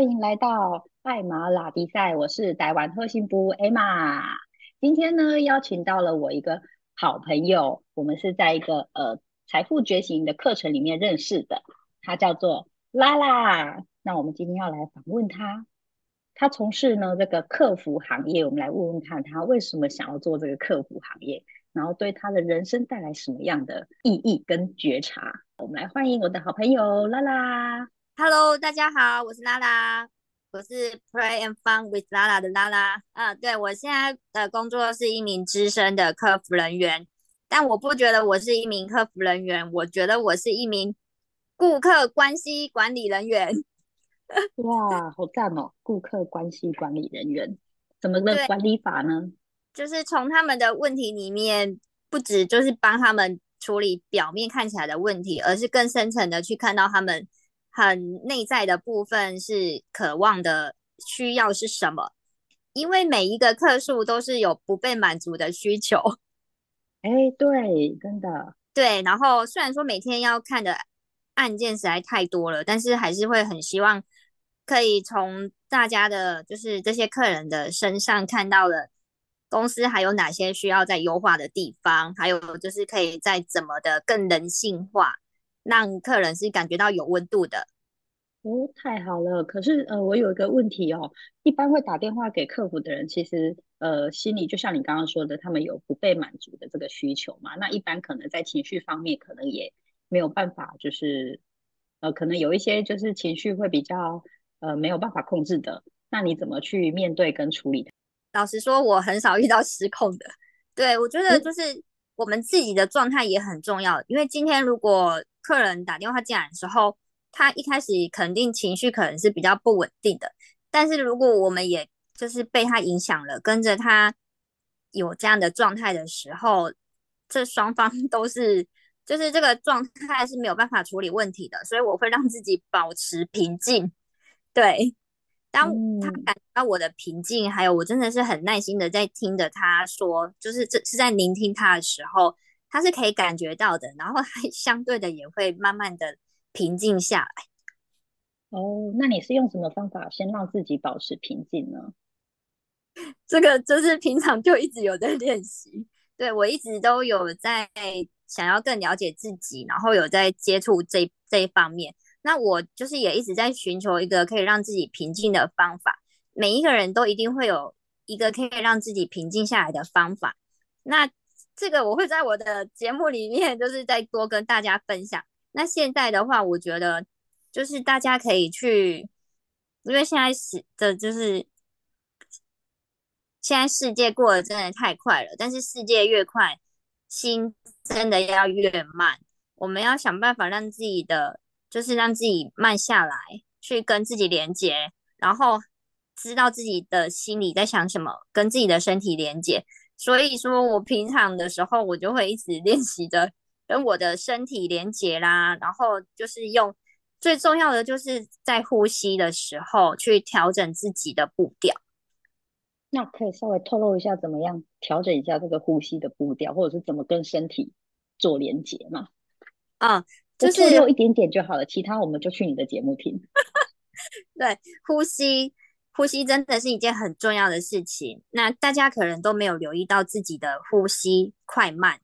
欢迎来到艾玛拉比赛，我是台湾特信部艾玛。今天呢，邀请到了我一个好朋友，我们是在一个呃财富觉醒的课程里面认识的，他叫做拉拉。那我们今天要来访问他，他从事呢这个客服行业，我们来问问看他为什么想要做这个客服行业，然后对他的人生带来什么样的意义跟觉察。我们来欢迎我的好朋友拉拉。Hello，大家好，我是拉拉，我是 Play and Fun with 拉拉的拉拉。嗯，对我现在的工作是一名资深的客服人员，但我不觉得我是一名客服人员，我觉得我是一名顾客关系管理人员。哇，好赞哦！顾客关系管理人员怎么个管理法呢？就是从他们的问题里面，不止就是帮他们处理表面看起来的问题，而是更深层的去看到他们很内在的部分是渴望的需要是什么。因为每一个客数都是有不被满足的需求。哎，对，真的对。然后虽然说每天要看的案件实在太多了，但是还是会很希望。可以从大家的，就是这些客人的身上看到了公司还有哪些需要在优化的地方，还有就是可以再怎么的更人性化，让客人是感觉到有温度的。哦，太好了！可是呃，我有一个问题哦，一般会打电话给客服的人，其实呃，心里就像你刚刚说的，他们有不被满足的这个需求嘛？那一般可能在情绪方面，可能也没有办法，就是呃，可能有一些就是情绪会比较。呃，没有办法控制的，那你怎么去面对跟处理？老实说，我很少遇到失控的。对我觉得，就是我们自己的状态也很重要。因为今天如果客人打电话进来的时候，他一开始肯定情绪可能是比较不稳定的。但是如果我们也就是被他影响了，跟着他有这样的状态的时候，这双方 都是就是这个状态是没有办法处理问题的。所以我会让自己保持平静。对，当他感到我的平静，还有我真的是很耐心的在听着他说，就是这是在聆听他的时候，他是可以感觉到的，然后他 相对的也会慢慢的平静下来。哦，那你是用什么方法先让自己保持平静呢？这个就是平常就一直有在练习，对我一直都有在想要更了解自己，然后有在接触这这一方面。那我就是也一直在寻求一个可以让自己平静的方法。每一个人都一定会有一个可以让自己平静下来的方法。那这个我会在我的节目里面，就是再多跟大家分享。那现在的话，我觉得就是大家可以去，因为现在是的，就是现在世界过得真的太快了。但是世界越快，心真的要越慢。我们要想办法让自己的。就是让自己慢下来，去跟自己连接，然后知道自己的心里在想什么，跟自己的身体连接。所以说我平常的时候，我就会一直练习着跟我的身体连接啦，然后就是用最重要的，就是在呼吸的时候去调整自己的步调。那可以稍微透露一下，怎么样调整一下这个呼吸的步调，或者是怎么跟身体做连接吗？嗯。就是有一点点就好了，其他我们就去你的节目听。对，呼吸，呼吸真的是一件很重要的事情。那大家可能都没有留意到自己的呼吸快慢，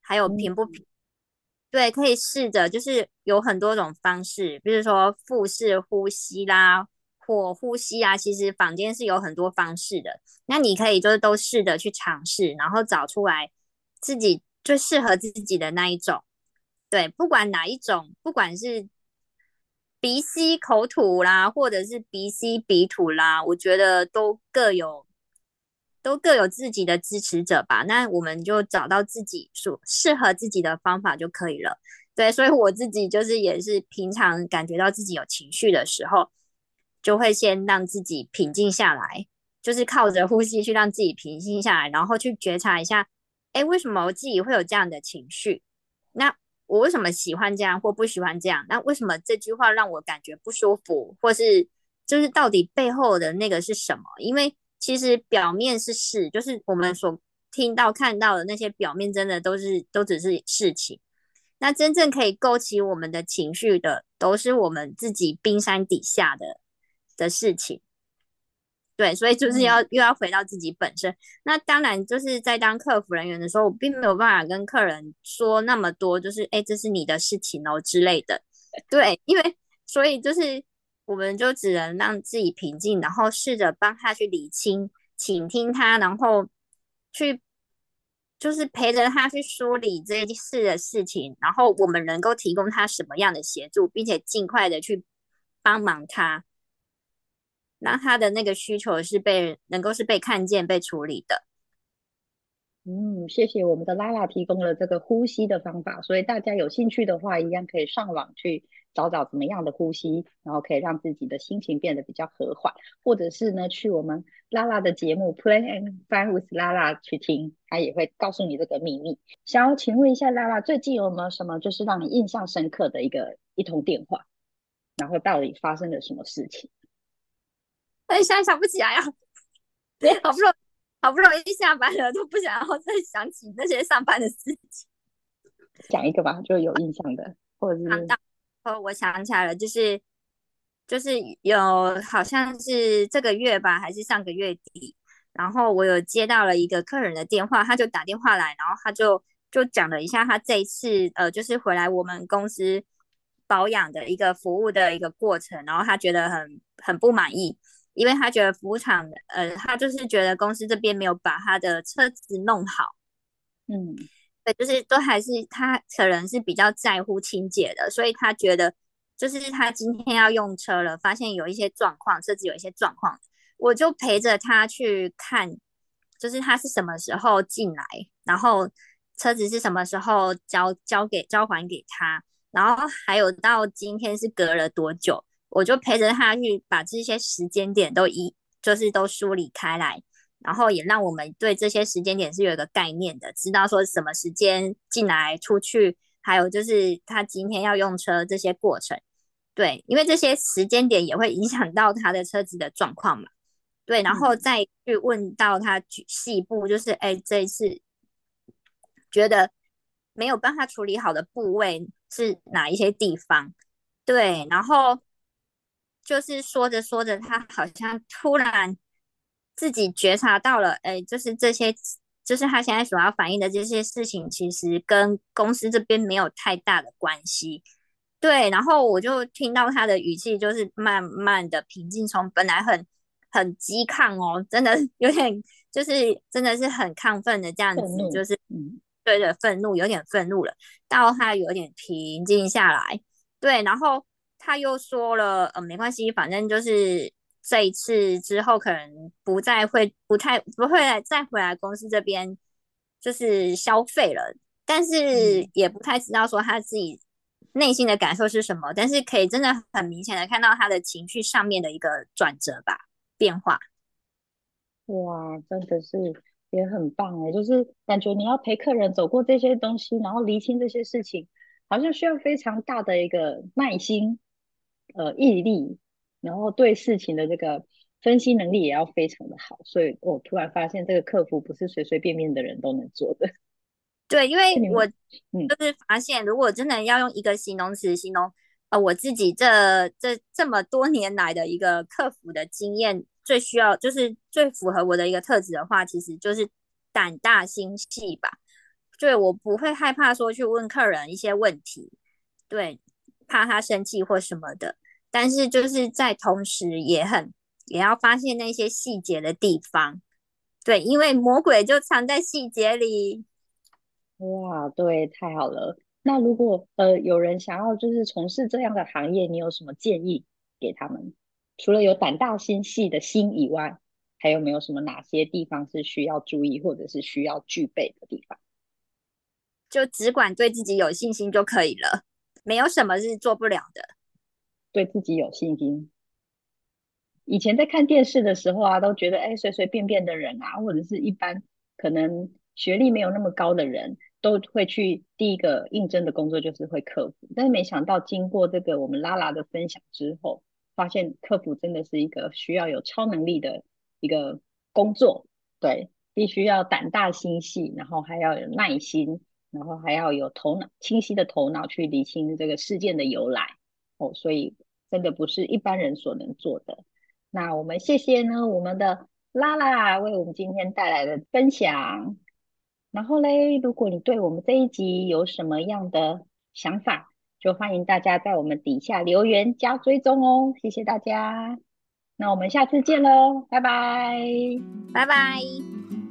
还有平不平。对，可以试着，就是有很多种方式，比如说腹式呼吸啦，或呼吸啊。其实坊间是有很多方式的，那你可以就是都试着去尝试，然后找出来自己最适合自己的那一种。对，不管哪一种，不管是鼻吸口吐啦，或者是鼻吸鼻吐啦，我觉得都各有都各有自己的支持者吧。那我们就找到自己所适合自己的方法就可以了。对，所以我自己就是也是平常感觉到自己有情绪的时候，就会先让自己平静下来，就是靠着呼吸去让自己平静下来，然后去觉察一下，哎，为什么我自己会有这样的情绪？那我为什么喜欢这样或不喜欢这样？那为什么这句话让我感觉不舒服，或是就是到底背后的那个是什么？因为其实表面是事，就是我们所听到看到的那些表面，真的都是都只是事情。那真正可以勾起我们的情绪的，都是我们自己冰山底下的的事情。对，所以就是要又要回到自己本身。那当然就是在当客服人员的时候，我并没有办法跟客人说那么多，就是哎，这是你的事情哦之类的。对，因为所以就是我们就只能让自己平静，然后试着帮他去理清，倾听他，然后去就是陪着他去梳理这件事的事情，然后我们能够提供他什么样的协助，并且尽快的去帮忙他。那他的那个需求是被能够是被看见、被处理的。嗯，谢谢我们的拉拉提供了这个呼吸的方法，所以大家有兴趣的话，一样可以上网去找找怎么样的呼吸，然后可以让自己的心情变得比较和缓，或者是呢去我们拉拉的节目 Play and Find with 拉拉去听，他也会告诉你这个秘密。想要请问一下拉拉，最近有没有什么就是让你印象深刻的一个一通电话，然后到底发生了什么事情？哎，想想不起来呀！对好不容易，好不容易下班了，都不想要再想起那些上班的事情。讲一个吧，就有印象的，或者是……哦，我想起来了，就是就是有，好像是这个月吧，还是上个月底，然后我有接到了一个客人的电话，他就打电话来，然后他就就讲了一下他这一次呃，就是回来我们公司保养的一个服务的一个过程，然后他觉得很很不满意。因为他觉得服务厂，呃，他就是觉得公司这边没有把他的车子弄好，嗯，对，就是都还是他可能是比较在乎清洁的，所以他觉得就是他今天要用车了，发现有一些状况，车子有一些状况，我就陪着他去看，就是他是什么时候进来，然后车子是什么时候交交给交还给他，然后还有到今天是隔了多久。我就陪着他去把这些时间点都一就是都梳理开来，然后也让我们对这些时间点是有一个概念的，知道说什么时间进来出去，还有就是他今天要用车这些过程，对，因为这些时间点也会影响到他的车子的状况嘛，对，然后再去问到他细部，就是哎这一次觉得没有办法处理好的部位是哪一些地方，对，然后。就是说着说着，他好像突然自己觉察到了，哎，就是这些，就是他现在所要反映的这些事情，其实跟公司这边没有太大的关系。对，然后我就听到他的语气，就是慢慢的平静，从本来很很激亢哦，真的 有点，就是真的是很亢奋的这样子，就是嗯，对的，愤怒有点愤怒了，到他有点平静下来，对，然后。他又说了，呃，没关系，反正就是这一次之后，可能不再会，不太不会来再回来公司这边，就是消费了。但是也不太知道说他自己内心的感受是什么，但是可以真的很明显的看到他的情绪上面的一个转折吧，变化。哇，真的是也很棒哎，就是感觉你要陪客人走过这些东西，然后厘清这些事情，好像需要非常大的一个耐心。呃，毅力，然后对事情的这个分析能力也要非常的好，所以我突然发现这个客服不是随随便便的人都能做的。对，因为我就是发现，如果真的要用一个形容词形容，呃，我自己这这这么多年来的一个客服的经验，最需要就是最符合我的一个特质的话，其实就是胆大心细吧。对，我不会害怕说去问客人一些问题，对，怕他生气或什么的。但是就是在同时，也很也要发现那些细节的地方，对，因为魔鬼就藏在细节里。哇，对，太好了。那如果呃有人想要就是从事这样的行业，你有什么建议给他们？除了有胆大心细的心以外，还有没有什么哪些地方是需要注意或者是需要具备的地方？就只管对自己有信心就可以了，没有什么是做不了的。对自己有信心。以前在看电视的时候啊，都觉得哎，随随便便的人啊，或者是一般可能学历没有那么高的人，都会去第一个应征的工作就是会客服。但是没想到经过这个我们拉拉的分享之后，发现客服真的是一个需要有超能力的一个工作。对，必须要胆大心细，然后还要有耐心，然后还要有头脑清晰的头脑去理清这个事件的由来。哦，所以真的不是一般人所能做的。那我们谢谢呢我们的拉拉为我们今天带来的分享。然后嘞，如果你对我们这一集有什么样的想法，就欢迎大家在我们底下留言加追踪哦。谢谢大家，那我们下次见喽，拜拜，拜拜。